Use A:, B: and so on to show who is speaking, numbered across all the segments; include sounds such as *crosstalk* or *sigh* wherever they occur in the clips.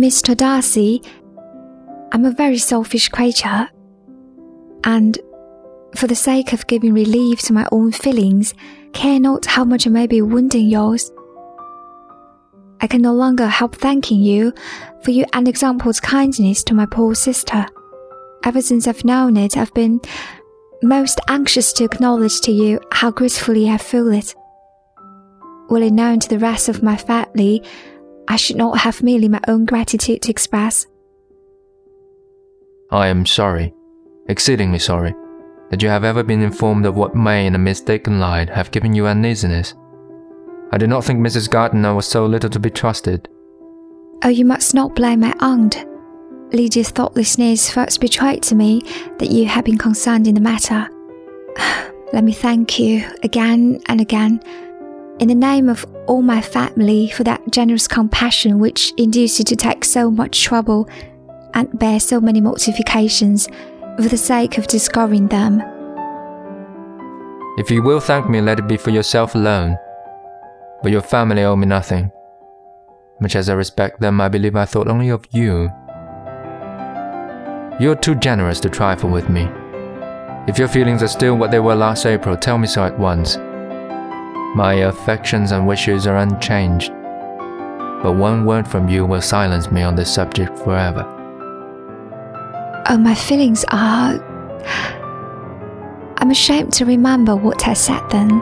A: Mr. Darcy, I'm a very selfish creature, and for the sake of giving relief to my own feelings, care not how much I may be wounding yours. I can no longer help thanking you for your unexampled kindness to my poor sister. Ever since I've known it, I've been most anxious to acknowledge to you how gratefully I feel it. Were it known to the rest of my family, I should not have merely my own gratitude to express.
B: I am sorry, exceedingly sorry, that you have ever been informed of what may, in a mistaken light, have given you uneasiness. I did not think Mrs. Gardiner was so little to be trusted.
A: Oh, you must not blame my aunt. Lydia's thoughtlessness first betrayed to me that you had been concerned in the matter. *sighs* Let me thank you again and again, in the name of all my family, for that generous compassion which induced you to take so much trouble and bear so many mortifications for the sake of discovering them.
B: If you will thank me, let it be for yourself alone. But your family owe me nothing. Much as I respect them, I believe I thought only of you you're too generous to trifle with me. If your feelings are still what they were last April, tell me so at once. My affections and wishes are unchanged, but one word from you will silence me on this subject forever.
A: Oh, my feelings are. I'm ashamed to remember what I said then.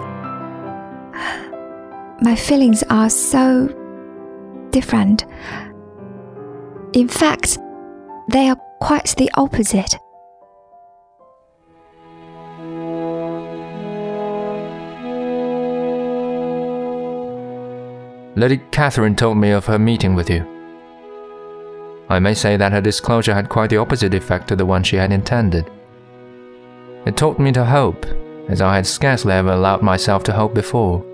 A: My feelings are so different. In fact, they are quite the opposite.
B: Lady Catherine told me of her meeting with you. I may say that her disclosure had quite the opposite effect to the one she had intended. It taught me to hope, as I had scarcely ever allowed myself to hope before.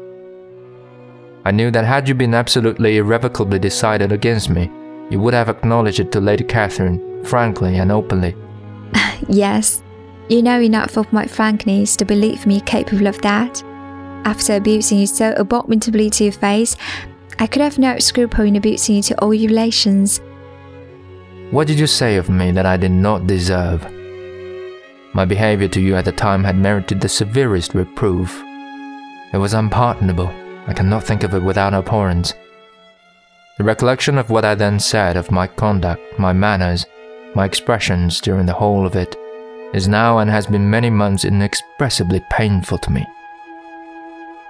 B: I knew that had you been absolutely irrevocably decided against me, you would have acknowledged it to Lady Catherine frankly and openly. *laughs*
A: yes, you know enough of my frankness to believe me capable of that. After abusing you so abominably to your face, I could have no scruple in abusing you to all your relations.
B: What did you say of me that I did not deserve? My behavior to you at the time had merited the severest reproof. It was unpardonable. I cannot think of it without abhorrence. The recollection of what I then said, of my conduct, my manners, my expressions during the whole of it, is now and has been many months inexpressibly painful to me.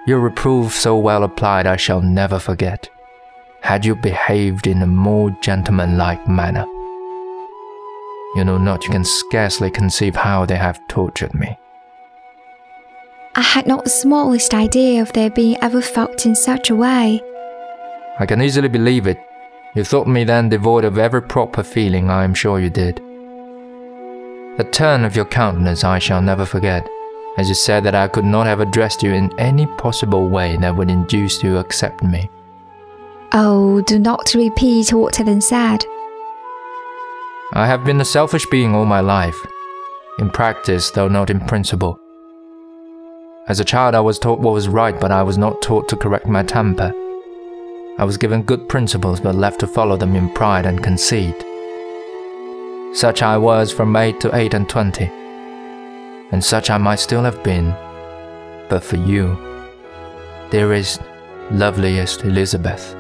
B: Your reproof so well applied I shall never forget. Had you behaved in a more gentlemanlike manner, you know not, you can scarcely conceive how they have tortured me.
A: I had not the smallest idea of their being ever felt in such a way.
B: I can easily believe it, you thought me then devoid of every proper feeling, I am sure you did. The turn of your countenance I shall never forget, as you said that I could not have addressed you in any possible way that would induce you to accept me.
A: Oh, do not repeat what I then said.
B: I have been a selfish being all my life, in practice, though not in principle. As a child, I was taught what was right, but I was not taught to correct my temper. I was given good principles but left to follow them in pride and conceit. Such I was from eight to eight and twenty, and such I might still have been, but for you, dearest, loveliest Elizabeth.